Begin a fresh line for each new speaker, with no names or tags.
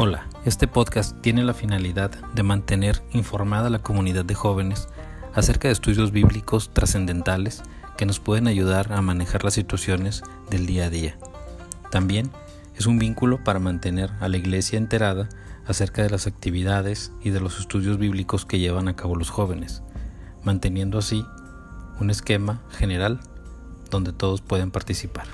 Hola, este podcast tiene la finalidad de mantener informada la comunidad de jóvenes acerca de estudios bíblicos trascendentales que nos pueden ayudar a manejar las situaciones del día a día. También es un vínculo para mantener a la iglesia enterada acerca de las actividades y de los estudios bíblicos que llevan a cabo los jóvenes, manteniendo así un esquema general donde todos pueden participar.